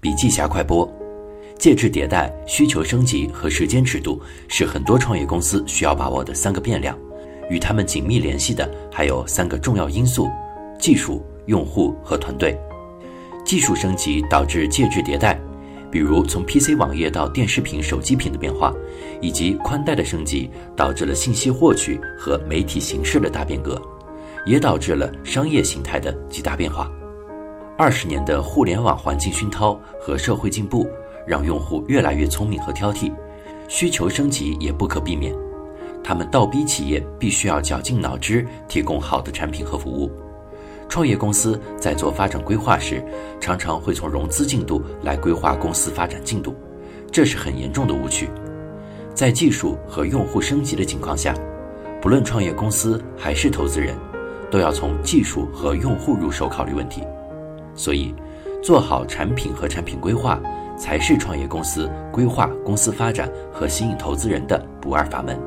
笔记侠快播：介质迭代、需求升级和时间尺度是很多创业公司需要把握的三个变量。与他们紧密联系的还有三个重要因素：技术、用户和团队。技术升级导致介质迭代，比如从 PC 网页到电视屏、手机屏的变化，以及宽带的升级导致了信息获取和媒体形式的大变革，也导致了商业形态的极大变化。二十年的互联网环境熏陶和社会进步，让用户越来越聪明和挑剔，需求升级也不可避免。他们倒逼企业必须要绞尽脑汁提供好的产品和服务。创业公司在做发展规划时，常常会从融资进度来规划公司发展进度，这是很严重的误区。在技术和用户升级的情况下，不论创业公司还是投资人，都要从技术和用户入手考虑问题。所以，做好产品和产品规划，才是创业公司规划公司发展和吸引投资人的不二法门。